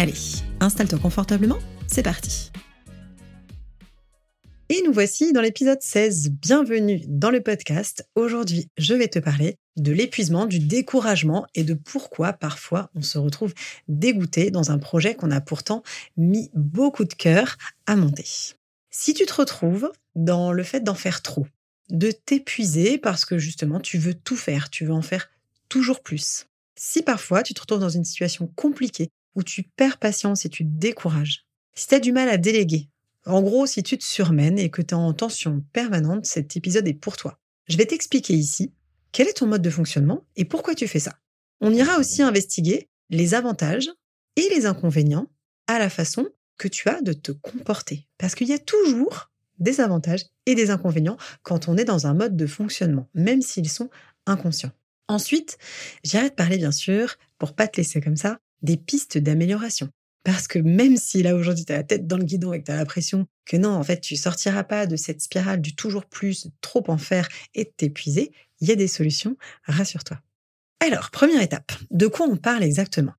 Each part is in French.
Allez, installe-toi confortablement c'est parti Et nous voici dans l'épisode 16. Bienvenue dans le podcast. Aujourd'hui, je vais te parler de l'épuisement, du découragement et de pourquoi parfois on se retrouve dégoûté dans un projet qu'on a pourtant mis beaucoup de cœur à monter. Si tu te retrouves dans le fait d'en faire trop, de t'épuiser parce que justement tu veux tout faire, tu veux en faire toujours plus. Si parfois tu te retrouves dans une situation compliquée où tu perds patience et tu te décourages, si tu as du mal à déléguer, en gros, si tu te surmènes et que tu es en tension permanente, cet épisode est pour toi. Je vais t'expliquer ici quel est ton mode de fonctionnement et pourquoi tu fais ça. On ira aussi investiguer les avantages et les inconvénients à la façon que tu as de te comporter. Parce qu'il y a toujours des avantages et des inconvénients quand on est dans un mode de fonctionnement, même s'ils sont inconscients. Ensuite, j'irai te parler bien sûr, pour pas te laisser comme ça, des pistes d'amélioration. Parce que même si là aujourd'hui tu as la tête dans le guidon et que tu as l'impression que non, en fait, tu sortiras pas de cette spirale du toujours plus, trop en faire et t'épuiser, il y a des solutions, rassure-toi. Alors, première étape, de quoi on parle exactement?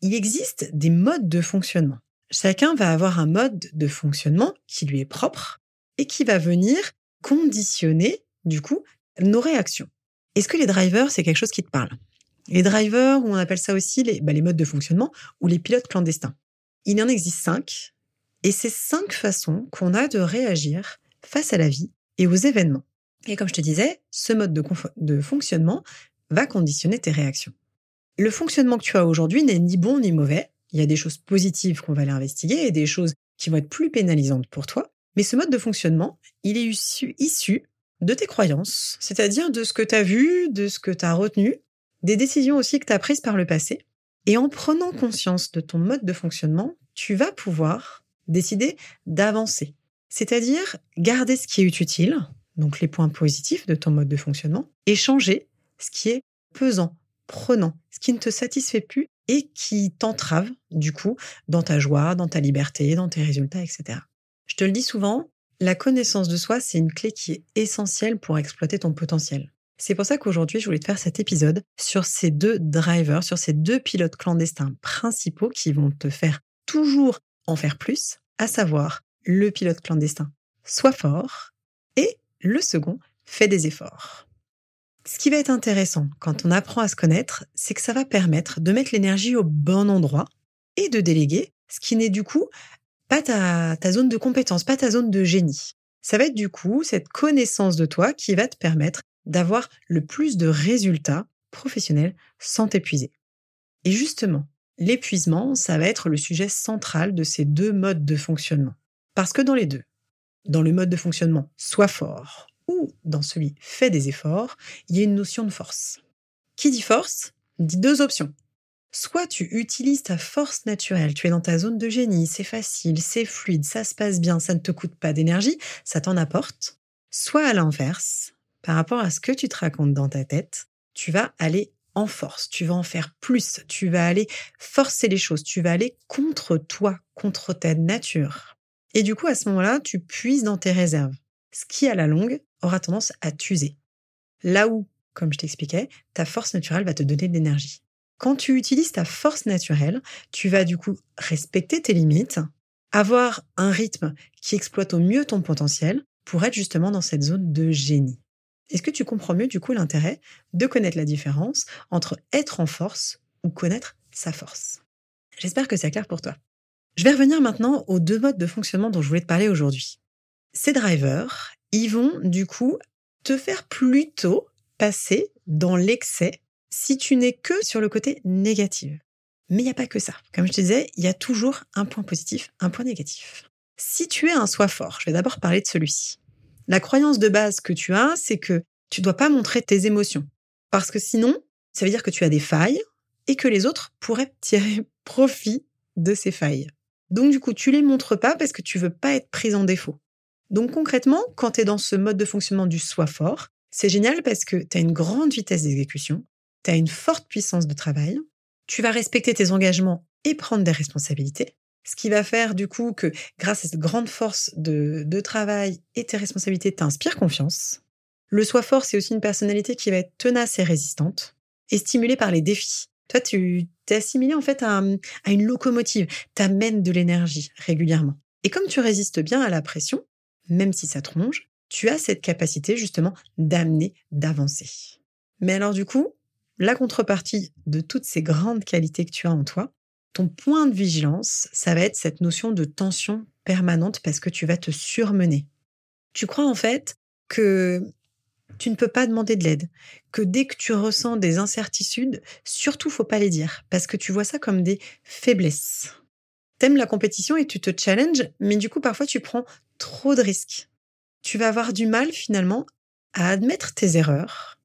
Il existe des modes de fonctionnement. Chacun va avoir un mode de fonctionnement qui lui est propre et qui va venir conditionner, du coup, nos réactions. Est-ce que les drivers, c'est quelque chose qui te parle? Les drivers, ou on appelle ça aussi les, bah, les modes de fonctionnement ou les pilotes clandestins. Il en existe cinq, et c'est cinq façons qu'on a de réagir face à la vie et aux événements. Et comme je te disais, ce mode de, fonctionnement va conditionner tes réactions. Le fonctionnement que tu as aujourd'hui n'est ni bon ni mauvais. Il y a des choses positives qu'on va aller investiguer et des choses qui vont être plus pénalisantes pour toi. Mais ce mode de fonctionnement, il est issu, issu de tes croyances, c'est-à-dire de ce que tu as vu, de ce que tu as retenu, des décisions aussi que tu as prises par le passé, et en prenant conscience de ton mode de fonctionnement, tu vas pouvoir décider d'avancer. C'est-à-dire garder ce qui est utile, donc les points positifs de ton mode de fonctionnement, et changer ce qui est pesant, prenant, ce qui ne te satisfait plus et qui t'entrave, du coup, dans ta joie, dans ta liberté, dans tes résultats, etc. Je te le dis souvent, la connaissance de soi, c'est une clé qui est essentielle pour exploiter ton potentiel. C'est pour ça qu'aujourd'hui, je voulais te faire cet épisode sur ces deux drivers, sur ces deux pilotes clandestins principaux qui vont te faire toujours en faire plus, à savoir le pilote clandestin Sois fort et le second Fais des efforts. Ce qui va être intéressant quand on apprend à se connaître, c'est que ça va permettre de mettre l'énergie au bon endroit et de déléguer, ce qui n'est du coup pas ta, ta zone de compétence, pas ta zone de génie. Ça va être du coup cette connaissance de toi qui va te permettre d'avoir le plus de résultats professionnels sans t'épuiser. Et justement, l'épuisement, ça va être le sujet central de ces deux modes de fonctionnement. Parce que dans les deux, dans le mode de fonctionnement sois fort ou dans celui fais des efforts, il y a une notion de force. Qui dit force dit deux options. Soit tu utilises ta force naturelle, tu es dans ta zone de génie, c'est facile, c'est fluide, ça se passe bien, ça ne te coûte pas d'énergie, ça t'en apporte. Soit à l'inverse, par rapport à ce que tu te racontes dans ta tête, tu vas aller en force, tu vas en faire plus, tu vas aller forcer les choses, tu vas aller contre toi, contre ta nature. Et du coup, à ce moment-là, tu puises dans tes réserves, ce qui, à la longue, aura tendance à t'user. Là où, comme je t'expliquais, ta force naturelle va te donner de l'énergie. Quand tu utilises ta force naturelle, tu vas du coup respecter tes limites, avoir un rythme qui exploite au mieux ton potentiel pour être justement dans cette zone de génie. Est-ce que tu comprends mieux du coup l'intérêt de connaître la différence entre être en force ou connaître sa force? J'espère que c'est clair pour toi. Je vais revenir maintenant aux deux modes de fonctionnement dont je voulais te parler aujourd'hui. Ces drivers, ils vont du coup te faire plutôt passer dans l'excès si tu n'es que sur le côté négatif. Mais il n'y a pas que ça. Comme je te disais, il y a toujours un point positif, un point négatif. Si tu es un soi fort, je vais d'abord parler de celui-ci. La croyance de base que tu as, c'est que tu dois pas montrer tes émotions. Parce que sinon, ça veut dire que tu as des failles et que les autres pourraient tirer profit de ces failles. Donc du coup, tu les montres pas parce que tu veux pas être prise en défaut. Donc concrètement, quand tu es dans ce mode de fonctionnement du soi fort, c'est génial parce que tu as une grande vitesse d'exécution, tu as une forte puissance de travail, tu vas respecter tes engagements et prendre des responsabilités, ce qui va faire du coup que grâce à cette grande force de, travail et tes responsabilités, t'inspires confiance. Le soi fort, c'est aussi une personnalité qui va être tenace et résistante et stimulée par les défis. Toi, tu t'es assimilé en fait à, à une locomotive, t'amènes de l'énergie régulièrement. Et comme tu résistes bien à la pression, même si ça tronche, tu as cette capacité justement d'amener, d'avancer. Mais alors du coup, la contrepartie de toutes ces grandes qualités que tu as en toi, ton point de vigilance, ça va être cette notion de tension permanente parce que tu vas te surmener. Tu crois en fait que tu ne peux pas demander de l'aide, que dès que tu ressens des incertitudes, surtout faut pas les dire parce que tu vois ça comme des faiblesses. T'aimes la compétition et tu te challenges, mais du coup parfois tu prends trop de risques. Tu vas avoir du mal finalement à admettre tes erreurs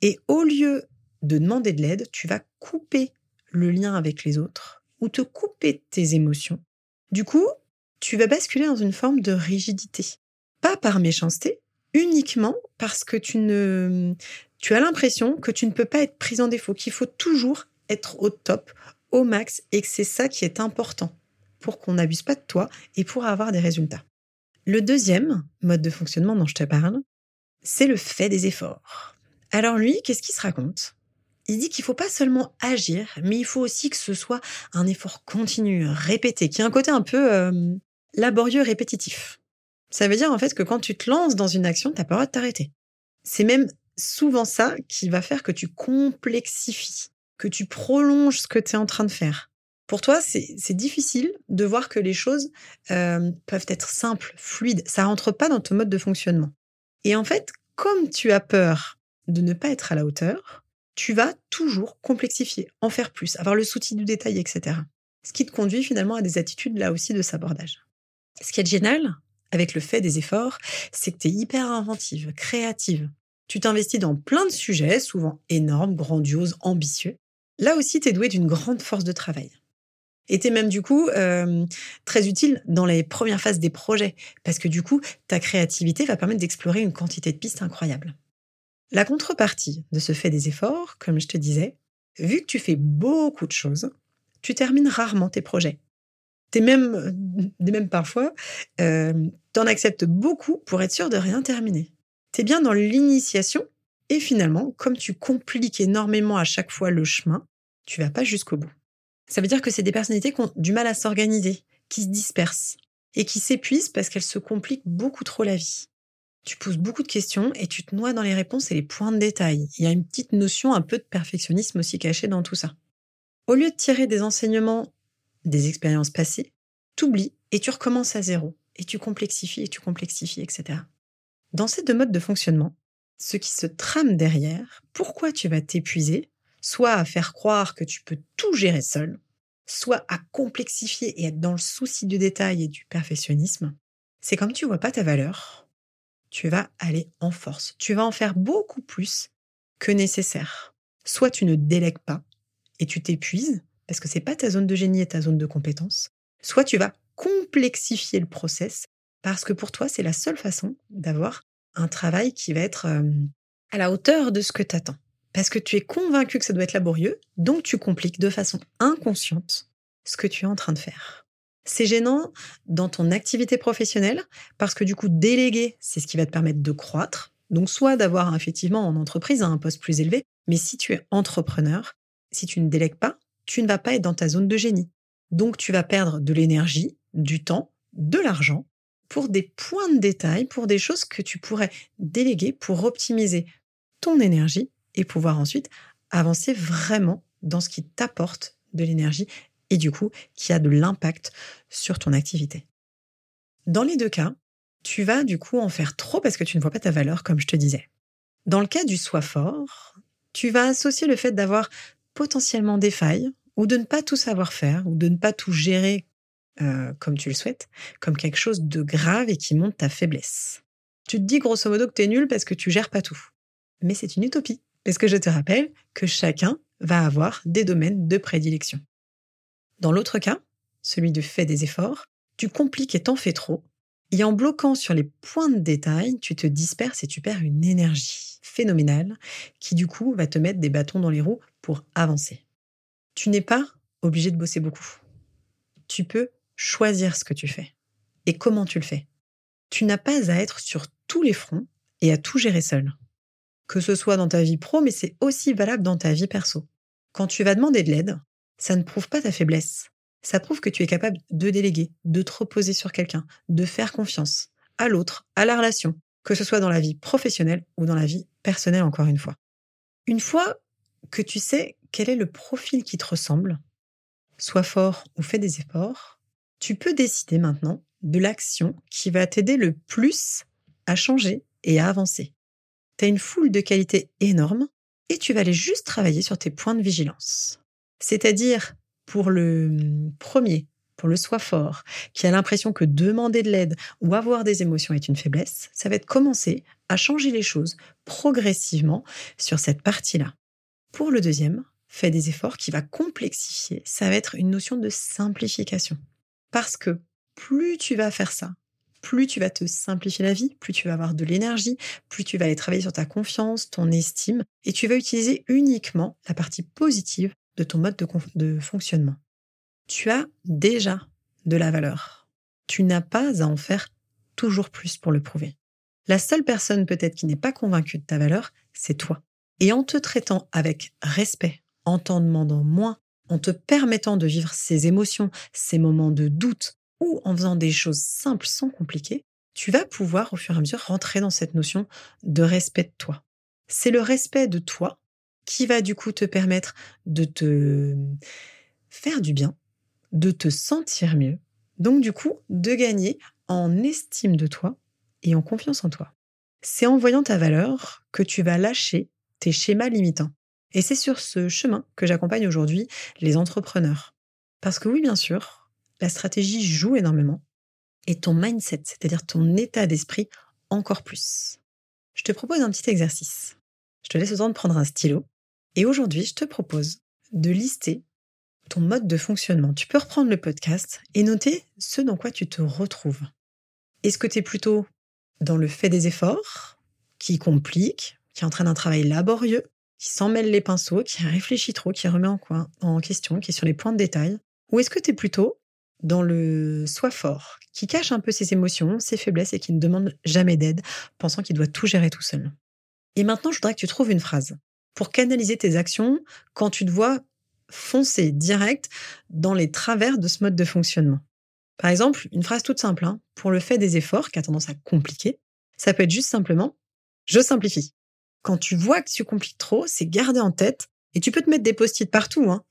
et au lieu de demander de l'aide, tu vas couper le lien avec les autres ou te couper tes émotions. Du coup, tu vas basculer dans une forme de rigidité. Pas par méchanceté, uniquement parce que tu tu as l'impression que tu ne peux pas être pris en défaut, qu'il faut toujours être au top, au max et que c'est ça qui est important pour qu'on n'abuse pas de toi et pour avoir des résultats. Le deuxième mode de fonctionnement dont je te parle, c'est le fait des efforts. Alors lui, qu'est-ce qu'il se raconte? Il dit qu'il faut pas seulement agir, mais il faut aussi que ce soit un effort continu, répété, qui a un côté un peu euh, laborieux, répétitif. Ça veut dire en fait que quand tu te lances dans une action, t'as pas le droit de t'arrêter. C'est même souvent ça qui va faire que tu complexifies, que tu prolonges ce que tu es en train de faire. Pour toi, c'est difficile de voir que les choses euh, peuvent être simples, fluides. Ça rentre pas dans ton mode de fonctionnement. Et en fait, comme tu as peur de ne pas être à la hauteur, tu vas toujours complexifier, en faire plus, avoir le souci du détail, etc. Ce qui te conduit finalement à des attitudes là aussi de sabordage. Ce qui est génial avec le fait des efforts, c'est que tu es hyper inventive, créative. Tu t'investis dans plein de sujets, souvent énormes, grandioses, ambitieux. Là aussi, tu es doué d'une grande force de travail était même du coup euh, très utile dans les premières phases des projets, parce que du coup, ta créativité va permettre d'explorer une quantité de pistes incroyables. La contrepartie de ce fait des efforts, comme je te disais, vu que tu fais beaucoup de choses, tu termines rarement tes projets. T'es même, même parfois, euh, t'en acceptes beaucoup pour être sûr de rien terminer. T'es bien dans l'initiation et finalement, comme tu compliques énormément à chaque fois le chemin, tu vas pas jusqu'au bout. Ça veut dire que c'est des personnalités qui ont du mal à s'organiser, qui se dispersent et qui s'épuisent parce qu'elles se compliquent beaucoup trop la vie. Tu poses beaucoup de questions et tu te noies dans les réponses et les points de détail. Il y a une petite notion un peu de perfectionnisme aussi cachée dans tout ça. Au lieu de tirer des enseignements des expériences passées, t'oublies et tu recommences à zéro. Et tu complexifies et tu complexifies, etc. Dans ces deux modes de fonctionnement, ce qui se trame derrière, pourquoi tu vas t'épuiser, soit à faire croire que tu peux tout gérer seul, soit à complexifier et être dans le souci du détail et du perfectionnisme, c'est comme tu vois pas ta valeur, tu vas aller en force. Tu vas en faire beaucoup plus que nécessaire. Soit tu ne délègues pas et tu t'épuises parce que c'est pas ta zone de génie et ta zone de compétence, soit tu vas complexifier le process parce que pour toi, c'est la seule façon d'avoir un travail qui va être euh, à la hauteur de ce que tu attends parce que tu es convaincu que ça doit être laborieux, donc tu compliques de façon inconsciente ce que tu es en train de faire. C'est gênant dans ton activité professionnelle parce que du coup, déléguer, c'est ce qui va te permettre de croître. Donc, soit d'avoir effectivement en entreprise un poste plus élevé, mais si tu es entrepreneur, si tu ne délègues pas, tu ne vas pas être dans ta zone de génie. Donc, tu vas perdre de l'énergie, du temps, de l'argent pour des points de détail, pour des choses que tu pourrais déléguer pour optimiser ton énergie et pouvoir ensuite avancer vraiment dans ce qui t'apporte de l'énergie et du coup qui a de l'impact sur ton activité. Dans les deux cas, tu vas du coup en faire trop parce que tu ne vois pas ta valeur comme je te disais. Dans le cas du soi fort, tu vas associer le fait d'avoir potentiellement des failles ou de ne pas tout savoir faire ou de ne pas tout gérer euh, comme tu le souhaites, comme quelque chose de grave et qui monte ta faiblesse. Tu te dis grosso modo que tu es nul parce que tu gères pas tout. Mais c'est une utopie. Parce que je te rappelle que chacun va avoir des domaines de prédilection. Dans l'autre cas, celui de fais des efforts, tu compliques et t'en fais trop. Et en bloquant sur les points de détail, tu te disperses et tu perds une énergie phénoménale qui du coup va te mettre des bâtons dans les roues pour avancer. Tu n'es pas obligé de bosser beaucoup. Tu peux choisir ce que tu fais et comment tu le fais. Tu n'as pas à être sur tous les fronts et à tout gérer seul. Que ce soit dans ta vie pro, mais c'est aussi valable dans ta vie perso. Quand tu vas demander de l'aide, ça ne prouve pas ta faiblesse. Ça prouve que tu es capable de déléguer, de te reposer sur quelqu'un, de faire confiance à l'autre, à la relation, que ce soit dans la vie professionnelle ou dans la vie personnelle encore une fois. Une fois que tu sais quel est le profil qui te ressemble, sois fort ou fais des efforts, tu peux décider maintenant de l'action qui va t'aider le plus à changer et à avancer. Tu as une foule de qualités énormes et tu vas aller juste travailler sur tes points de vigilance. C'est-à-dire, pour le hum, premier, pour le soi fort, qui a l'impression que demander de l'aide ou avoir des émotions est une faiblesse, ça va être commencer à changer les choses progressivement sur cette partie-là. Pour le deuxième, fais des efforts qui va complexifier, ça va être une notion de simplification. Parce que plus tu vas faire ça, plus tu vas te simplifier la vie, plus tu vas avoir de l'énergie, plus tu vas aller travailler sur ta confiance, ton estime, et tu vas utiliser uniquement la partie positive de ton mode de, fonctionnement. Tu as déjà de la valeur. Tu n'as pas à en faire toujours plus pour le prouver. La seule personne peut-être qui n'est pas convaincue de ta valeur, c'est toi. Et en te traitant avec respect, en t'en demandant moins, en te permettant de vivre ces émotions, ces moments de doute, ou en faisant des choses simples sans compliquer, tu vas pouvoir au fur et à mesure rentrer dans cette notion de respect de toi. C'est le respect de toi qui va du coup te permettre de te faire du bien, de te sentir mieux, donc du coup de gagner en estime de toi et en confiance en toi. C'est en voyant ta valeur que tu vas lâcher tes schémas limitants. Et c'est sur ce chemin que j'accompagne aujourd'hui les entrepreneurs. Parce que oui, bien sûr, la stratégie joue énormément et ton mindset, c'est-à-dire ton état d'esprit, encore plus. Je te propose un petit exercice. Je te laisse le temps de prendre un stylo et aujourd'hui, je te propose de lister ton mode de fonctionnement. Tu peux reprendre le podcast et noter ce dans quoi tu te retrouves. Est-ce que tu es plutôt dans le fait des efforts, qui complique, qui entraîne un travail laborieux, qui s'en mêle les pinceaux, qui réfléchit trop, qui remet en, en question, qui est sur les points de détail? Ou est-ce que tu es plutôt dans le soi fort, qui cache un peu ses émotions, ses faiblesses et qui ne demande jamais d'aide, pensant qu'il doit tout gérer tout seul? Et maintenant, je voudrais que tu trouves une phrase pour canaliser tes actions quand tu te vois foncer direct dans les travers de ce mode de fonctionnement. Par exemple, une phrase toute simple, hein, pour le fait des efforts, qui a tendance à compliquer, ça peut être juste simplement je simplifie. Quand tu vois que tu compliques trop, c'est garder en tête, et tu peux te mettre des post-it partout, hein,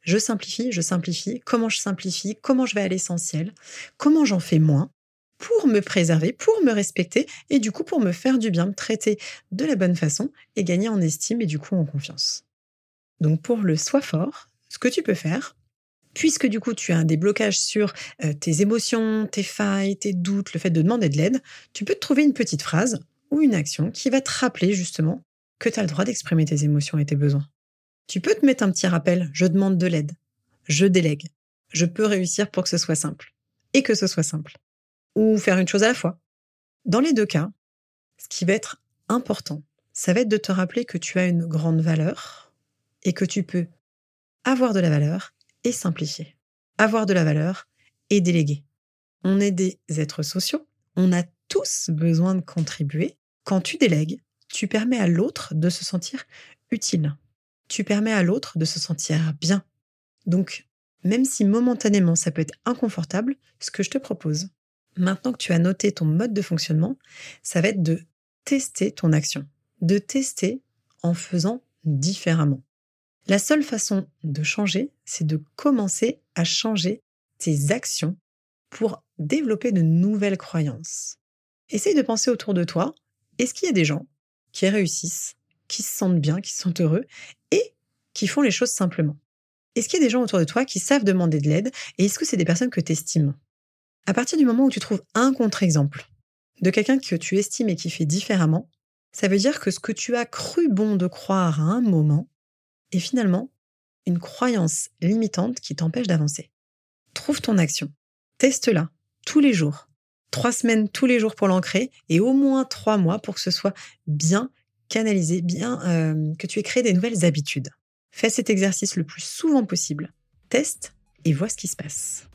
je simplifie, je simplifie. Comment je simplifie Comment je vais à l'essentiel Comment j'en fais moins pour me préserver, pour me respecter et du coup pour me faire du bien, me traiter de la bonne façon et gagner en estime et du coup en confiance. Donc pour le soi fort, ce que tu peux faire, puisque du coup tu as des blocages sur euh, tes émotions, tes failles, tes doutes, le fait de demander de l'aide, tu peux te trouver une petite phrase ou une action qui va te rappeler justement que tu as le droit d'exprimer tes émotions et tes besoins. Tu peux te mettre un petit rappel, je demande de l'aide, je délègue, je peux réussir pour que ce soit simple, et que ce soit simple, ou faire une chose à la fois. Dans les deux cas, ce qui va être important, ça va être de te rappeler que tu as une grande valeur et que tu peux avoir de la valeur et simplifier. Avoir de la valeur et déléguer. On est des êtres sociaux, on a tous besoin de contribuer. Quand tu délègues, tu permets à l'autre de se sentir utile tu permets à l'autre de se sentir bien. Donc, même si momentanément ça peut être inconfortable, ce que je te propose, maintenant que tu as noté ton mode de fonctionnement, ça va être de tester ton action, de tester en faisant différemment. La seule façon de changer, c'est de commencer à changer tes actions pour développer de nouvelles croyances. Essaye de penser autour de toi, est-ce qu'il y a des gens qui réussissent qui se sentent bien, qui sentent heureux et qui font les choses simplement? Est-ce qu'il y a des gens autour de toi qui savent demander de l'aide et est-ce que c'est des personnes que tu estimes À partir du moment où tu trouves un contre-exemple de quelqu'un que tu estimes et qui fait différemment, ça veut dire que ce que tu as cru bon de croire à un moment est finalement une croyance limitante qui t'empêche d'avancer. trouve ton action. Teste-la tous les jours. Trois semaines tous les jours pour l'ancrer et au moins trois mois pour que ce soit bien canalisé, bien euh, que tu aies créé des nouvelles habitudes. Fais cet exercice le plus souvent possible. Teste et vois ce qui se passe.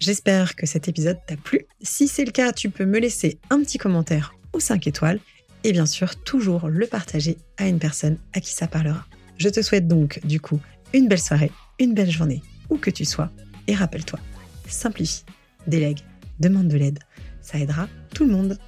J'espère que cet épisode t'a plu. Si c'est le cas, tu peux me laisser un petit commentaire ou 5 étoiles et bien sûr toujours le partager à une personne à qui ça parlera. Je te souhaite donc du coup une belle soirée, une belle journée, où que tu sois, et rappelle-toi, simplifie, délègue, demande de l'aide, ça aidera tout le monde.